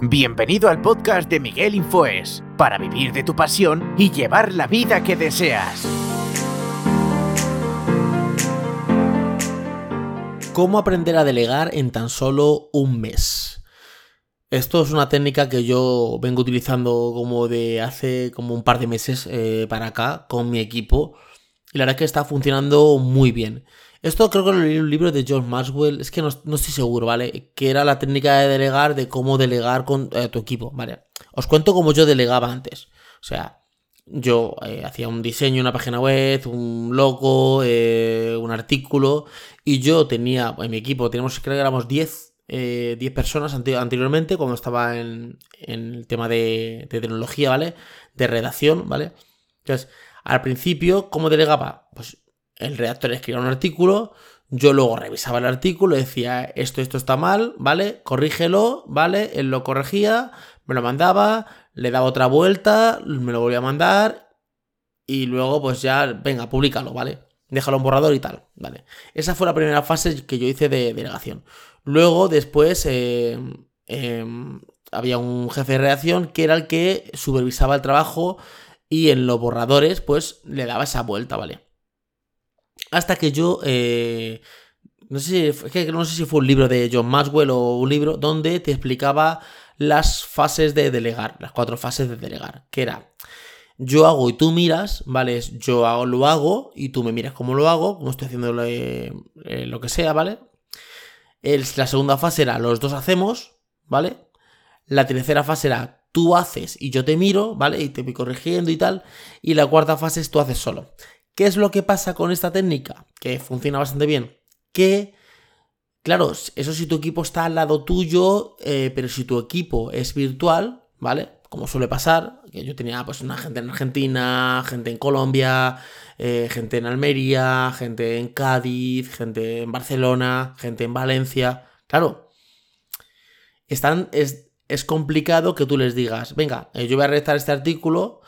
Bienvenido al podcast de Miguel Infoes, para vivir de tu pasión y llevar la vida que deseas. ¿Cómo aprender a delegar en tan solo un mes? Esto es una técnica que yo vengo utilizando como de hace como un par de meses eh, para acá con mi equipo y la verdad es que está funcionando muy bien. Esto creo que lo leí en un libro de John Maxwell, es que no, estoy seguro, ¿vale? Que era la técnica de delegar, de cómo delegar con eh, tu equipo, ¿vale? Os cuento cómo yo delegaba antes. O sea, yo eh, hacía un diseño, una página web, un logo, eh, un artículo, y yo tenía, en mi equipo, teníamos, creo que éramos 10, 10 personas anteriormente, cuando estaba en, el tema de, de, tecnología, ¿vale? De redacción, ¿vale? Entonces, al principio, ¿cómo delegaba? Pues el redactor escribía un artículo, yo luego revisaba el artículo, decía esto, esto está mal, ¿vale? Corrígelo, ¿vale? Él lo corregía, me lo mandaba, le daba otra vuelta, me lo volvía a mandar y luego pues ya, venga, públicalo, ¿vale? Déjalo en borrador y tal, ¿vale? Esa fue la primera fase que yo hice de delegación. Luego, después, eh, em, había un jefe de redacción que era el que supervisaba el trabajo y en los borradores pues le daba esa vuelta, ¿vale? Hasta que yo... Eh, no sé, si, no sé si fue un libro de John Maxwell o un libro donde te explicaba las fases de delegar, las cuatro fases de delegar, que era yo hago y tú miras, ¿vale? Yo hago, lo hago y tú me miras cómo lo hago, como estoy haciendo eh, lo que sea, ¿vale? la segunda fase era los dos hacemos, ¿vale? La tercera fase era tú haces y yo te miro, ¿vale? Y te voy corrigiendo y tal. Y la cuarta fase es tú haces solo. ¿Qué es lo que pasa con esta técnica? Que funciona bastante bien. Que, claro, eso si tu equipo está al lado tuyo, eh, pero si tu equipo es virtual, ¿vale? Como suele pasar, que yo tenía pues una gente en Argentina, gente en Colombia, eh, gente en Almería, gente en Cádiz, gente en Barcelona, gente en Valencia. Claro, están, es, es complicado que tú les digas, venga, eh, yo voy a redactar este artículo.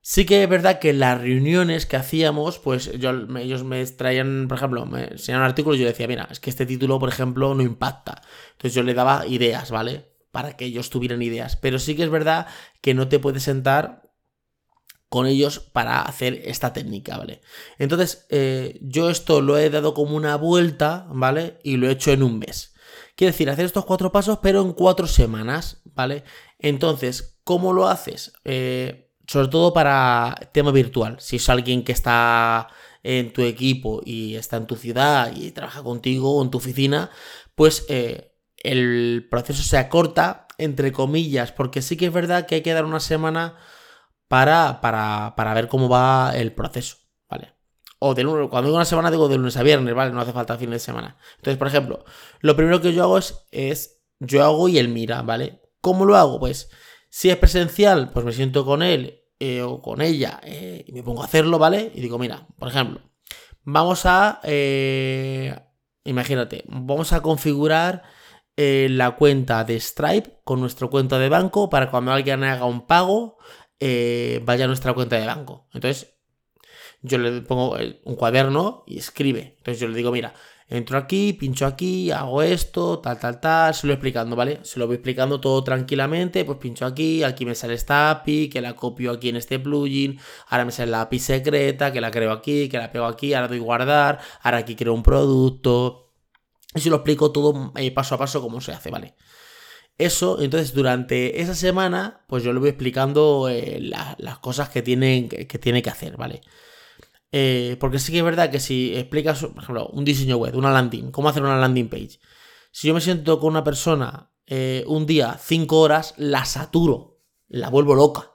Sí que es verdad que las reuniones que hacíamos, pues yo, ellos me traían, por ejemplo, me enseñaban un artículo y yo decía, mira, es que este título, por ejemplo, no impacta. Entonces yo le daba ideas, ¿vale? Para que ellos tuvieran ideas. Pero sí que es verdad que no te puedes sentar con ellos para hacer esta técnica, ¿vale? Entonces, eh, yo esto lo he dado como una vuelta, ¿vale? Y lo he hecho en un mes. Quiere decir, hacer estos cuatro pasos, pero en cuatro semanas, ¿vale? Entonces, ¿cómo lo haces? Eh, sobre todo para tema virtual. Si es alguien que está en tu equipo y está en tu ciudad y trabaja contigo o en tu oficina, pues eh, el proceso se acorta, entre comillas, porque sí que es verdad que hay que dar una semana para, para, para ver cómo va el proceso. O de lunes, cuando digo una semana digo de lunes a viernes, ¿vale? No hace falta fin de semana. Entonces, por ejemplo, lo primero que yo hago es, yo hago y él mira, ¿vale? ¿Cómo lo hago? Pues si es presencial, pues me siento con él eh, o con ella eh, y me pongo a hacerlo, ¿vale? Y digo, mira, por ejemplo, vamos a, eh, imagínate, vamos a configurar la cuenta de Stripe con nuestra cuenta de banco para cuando alguien haga un pago, vaya a nuestra cuenta de banco. Entonces, yo le pongo un cuaderno y escribe. Entonces yo le digo, mira, entro aquí, pincho aquí, hago esto, tal, tal, tal, se lo explicando, ¿vale? Se lo voy explicando todo tranquilamente, pues pincho aquí, aquí me sale esta API, que la copio aquí en este plugin, ahora me sale la API secreta, que la creo aquí, que la pego aquí, ahora doy guardar, ahora aquí creo un producto. Y se lo explico todo eh, paso a paso cómo se hace, ¿vale? Eso, entonces durante esa semana, pues yo le voy explicando eh, las cosas que tiene, que tiene que hacer, ¿vale? Eh, porque sí que es verdad que si explicas, por ejemplo, un diseño web, una landing, cómo hacer una landing page. Si yo me siento con una persona eh, un día, cinco horas, la saturo, la vuelvo loca.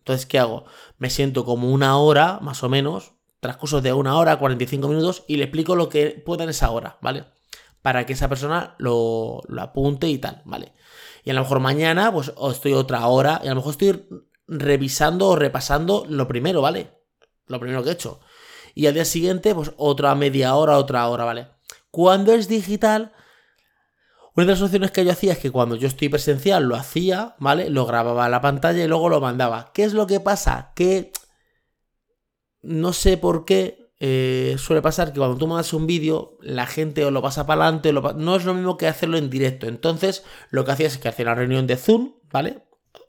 Entonces, ¿qué hago? Me siento como una hora, más o menos, transcurso de una hora, 45 minutos, y le explico lo que pueda en esa hora, ¿vale? Para que esa persona lo, lo apunte y tal, ¿vale? Y a lo mejor mañana, pues estoy otra hora, y a lo mejor estoy revisando o repasando lo primero, ¿vale? Lo primero que he hecho y al día siguiente, pues otra media hora, otra hora, ¿vale? Cuando es digital, una de las opciones que yo hacía es que cuando yo estoy presencial lo hacía, ¿vale? Lo grababa a la pantalla y luego lo mandaba. ¿Qué es lo que pasa? Que no sé por qué eh, suele pasar que cuando tú mandas un vídeo, la gente o lo pasa para adelante, no es lo mismo que hacerlo en directo. Entonces, lo que hacías es que hacía una reunión de Zoom, ¿vale?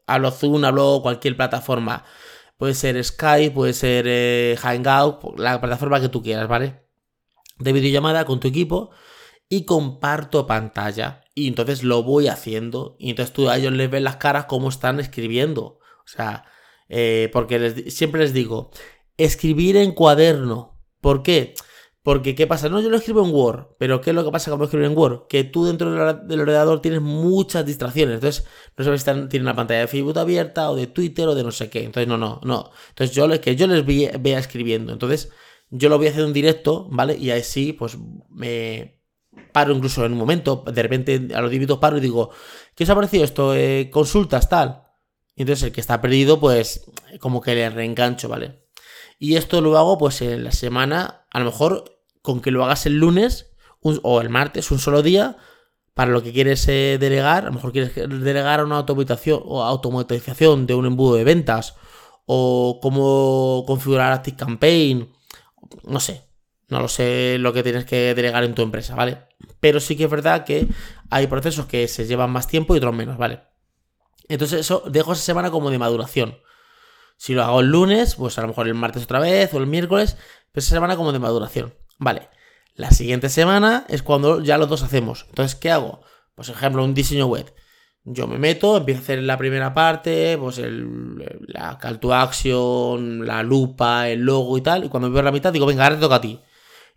Hablo Zoom, hablo cualquier plataforma. Puede ser Skype, puede ser eh, Hangout, la plataforma que tú quieras, ¿vale? De videollamada con tu equipo y comparto pantalla. Y entonces lo voy haciendo. Y entonces tú a ellos les ves las caras cómo están escribiendo. O sea, eh, porque siempre les digo, escribir en cuaderno. ¿Por qué? Porque, ¿qué pasa? No, yo lo escribo en Word, pero ¿qué es lo que pasa cuando escribo en Word? Que tú dentro del ordenador tienes muchas distracciones. Entonces, no sabes si tienen la pantalla de Facebook abierta o de Twitter o de no sé qué. Entonces, no, no, no. Entonces, yo que yo les vea escribiendo. Entonces, yo lo voy a hacer en directo, ¿vale? Y ahí sí, pues me paro incluso en un momento. De repente, a los 10 minutos paro y digo, ¿qué os ha parecido esto? Eh, consultas, tal. Y entonces, el que está perdido, pues, como que le reengancho, ¿vale? Y esto lo hago, pues, en la semana, a lo mejor con que lo hagas el lunes o el martes, un solo día, para lo que quieres eh, delegar, a lo mejor quieres delegar una automatización o automatización de un embudo de ventas o cómo configurar Active Campaign, no sé, no lo sé lo que tienes que delegar en tu empresa, ¿vale? Pero sí que es verdad que hay procesos que se llevan más tiempo y otros menos, ¿vale? Entonces eso dejo esa semana como de maduración. Si lo hago el lunes, pues a lo mejor el martes otra vez o el miércoles, pues esa semana como de maduración. Vale, la siguiente semana es cuando ya los dos hacemos. Entonces, ¿qué hago? Pues, ejemplo, un diseño web. Yo me meto, empiezo a hacer la primera parte, pues el, la call to action, la lupa, el logo y tal. Y cuando veo la mitad, digo, venga, ahora te toca a ti.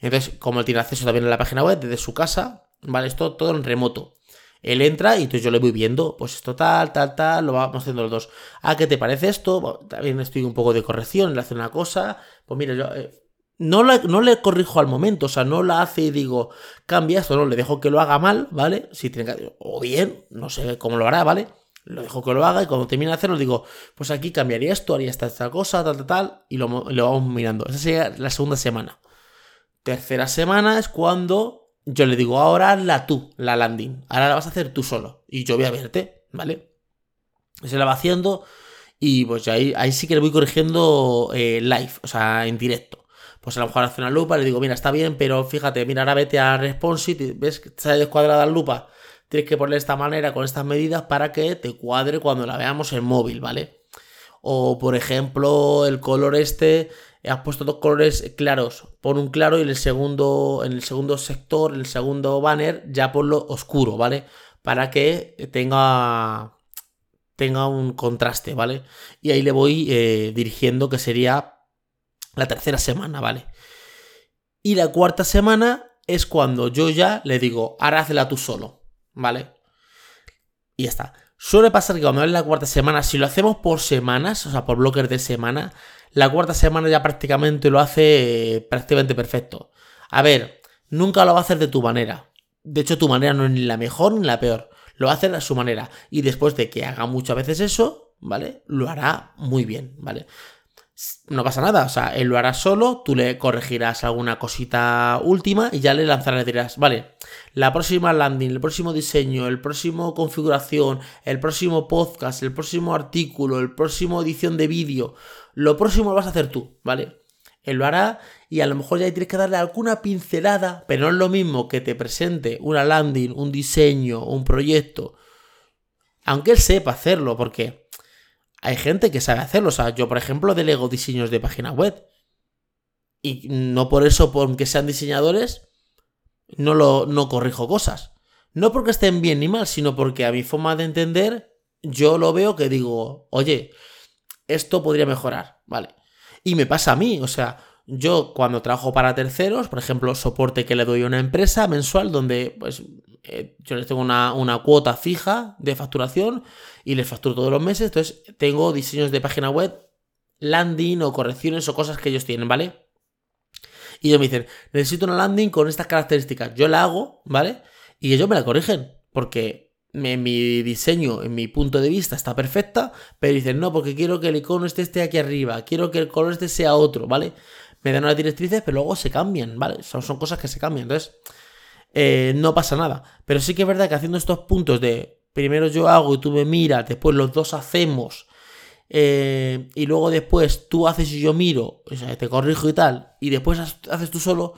Entonces, como él tiene acceso también a la página web desde su casa, ¿vale? Esto todo en remoto. Él entra y entonces yo le voy viendo, pues esto tal, tal, tal, lo vamos haciendo los dos. Ah, ¿qué te parece esto? también estoy un poco de corrección, le hace una cosa. Pues mira, yo, eh, no, no le corrijo al momento, o sea, no la hace y digo, cambia esto, no, le dejo que lo haga mal, ¿vale? Si tiene que, o bien, no sé cómo lo hará, ¿vale? Lo dejo que lo haga y cuando termine de hacerlo digo, pues aquí cambiaría esto, haría esta, esta cosa, tal, tal, tal, y lo, vamos mirando. Esa sería la segunda semana. Tercera semana es cuando yo le digo, ahora la tú, la landing. Ahora la vas a hacer tú solo. Y yo voy a verte, ¿vale? Se la va haciendo y pues ahí, ahí sí que le voy corrigiendo eh, live, o sea, en directo pues a lo mejor hace una lupa, le digo, mira, está bien, pero fíjate, mira, ahora vete a Responsive, ves que está descuadrada la lupa, tienes que ponerle de esta manera, con estas medidas, para que te cuadre cuando la veamos en móvil, ¿vale? O, por ejemplo, el color este, has puesto dos colores claros, pon un claro y en el segundo, en el segundo sector, en el segundo banner, ya ponlo oscuro, ¿vale? Para que tenga tenga un contraste, ¿vale? Y ahí le voy eh, dirigiendo que sería la tercera semana, ¿vale? Y la cuarta semana es cuando yo ya le digo, ahora hazla tú solo, ¿vale? Y ya está. Suele pasar que cuando es la cuarta semana, si lo hacemos por semanas, o sea, por bloques de semana, la cuarta semana ya prácticamente lo hace eh, prácticamente perfecto. A ver, nunca lo va a hacer de tu manera. De hecho, tu manera no es ni la mejor ni la peor. Lo hacer a su manera. Y después de que haga muchas veces eso, ¿vale? Lo hará muy bien, ¿vale? No pasa nada, o sea, él lo hará solo, tú le corregirás alguna cosita última y ya le lanzarás, le dirás, vale, la próxima landing, el próximo diseño, el próximo configuración, el próximo podcast, el próximo artículo, el próximo edición de vídeo, lo próximo lo vas a hacer tú, ¿vale? Él lo hará y a lo mejor ya tienes que darle alguna pincelada, pero no es lo mismo que te presente una landing, un diseño, un proyecto, aunque él sepa hacerlo, porque hay gente que sabe hacerlo. O sea, yo, por ejemplo, delego diseños de página web. Y no por eso, porque sean diseñadores, no, lo, no corrijo cosas. No porque estén bien ni mal, sino porque a mi forma de entender, yo lo veo que digo, oye, esto podría mejorar, ¿vale? Y me pasa a mí, o sea, yo cuando trabajo para terceros, por ejemplo, soporte que le doy a una empresa mensual donde pues eh, yo les tengo una, una, cuota fija de facturación y les facturo todos los meses. Entonces tengo diseños de página web, landing o correcciones o cosas que ellos tienen, ¿vale? Y ellos me dicen, necesito una landing con estas características. Yo la hago, ¿vale? Y ellos me la corrigen, porque mi diseño, en mi punto de vista, está perfecta, pero dicen, no, porque quiero que el icono este esté aquí arriba, quiero que el color este sea otro, ¿vale? Me dan unas directrices, pero luego se cambian, ¿vale? Son, son cosas que se cambian. Entonces, eh, no pasa nada. Pero sí que es verdad que haciendo estos puntos de primero yo hago y tú me miras, después los dos hacemos eh, y luego después tú haces y yo miro, te corrijo y tal, y después haces tú solo,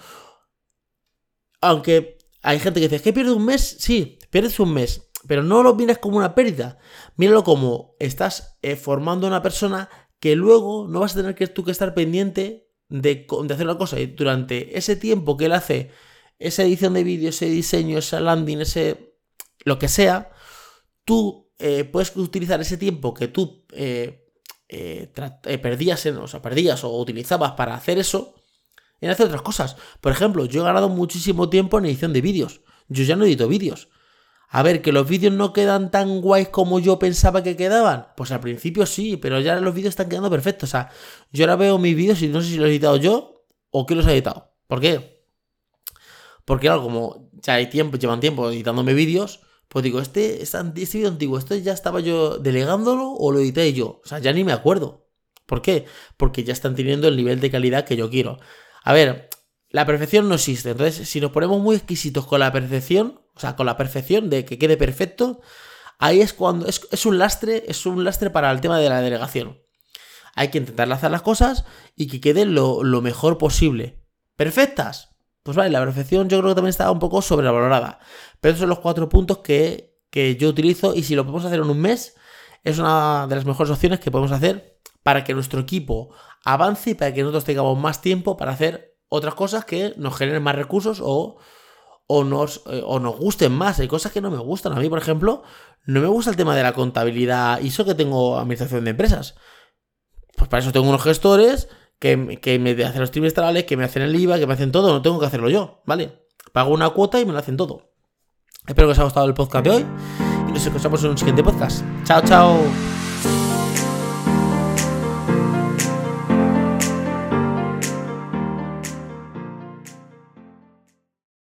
aunque hay gente que dice, ¿que pierdes un mes? Sí, pierdes un mes, pero no lo mires como una pérdida, míralo como estás eh, formando una persona que luego no vas a tener que tú que estar pendiente de, de hacer una cosa, y durante ese tiempo que él hace esa edición de vídeo, ese diseño, esa landing, ese lo que sea, tú eh, puedes utilizar ese tiempo que tú eh, eh, perdías, en, o sea, perdías o utilizabas para hacer eso en hacer otras cosas. Por ejemplo, yo he ganado muchísimo tiempo en edición de vídeos. Yo ya no edito vídeos. A ver, que los vídeos no quedan tan guays como yo pensaba que quedaban. Pues al principio sí, pero ya los vídeos están quedando perfectos. O sea, yo ahora veo mis vídeos y no sé si los he editado yo o quién los ha editado. ¿Por qué? Porque claro, como ya hay tiempo, llevan tiempo editándome vídeos, pues digo, este, este, vídeo antiguo, ¿esto ya estaba yo delegándolo o lo edité yo? O sea, ya ni me acuerdo. ¿Por qué? Porque ya están teniendo el nivel de calidad que yo quiero. A ver, la perfección no existe. Entonces, si nos ponemos muy exquisitos con la perfección, o sea, con la perfección de que quede perfecto, ahí es cuando es, es un lastre, es un lastre para el tema de la delegación. Hay que intentar hacer las cosas y que queden lo, lo mejor posible. ¿Perfectas? Pues vale, la perfección yo creo que también está un poco sobrevalorada. Pero esos son los cuatro puntos que, yo utilizo y si lo podemos hacer en un mes, es una de las mejores opciones que podemos hacer para que nuestro equipo avance y para que nosotros tengamos más tiempo para hacer otras cosas que nos generen más recursos o, o, nos, eh, o nos gusten más. Hay cosas que no me gustan. A mí, por ejemplo, no me gusta el tema de la contabilidad y eso que tengo administración de empresas. Pues para eso tengo unos gestores que, me hacen los trimestrales, que me hacen el IVA, que me hacen todo, no tengo que hacerlo yo, ¿vale? Pago una cuota y me lo hacen todo. Espero que os haya gustado el podcast de hoy y nos escuchamos en un siguiente podcast. Chao, chao.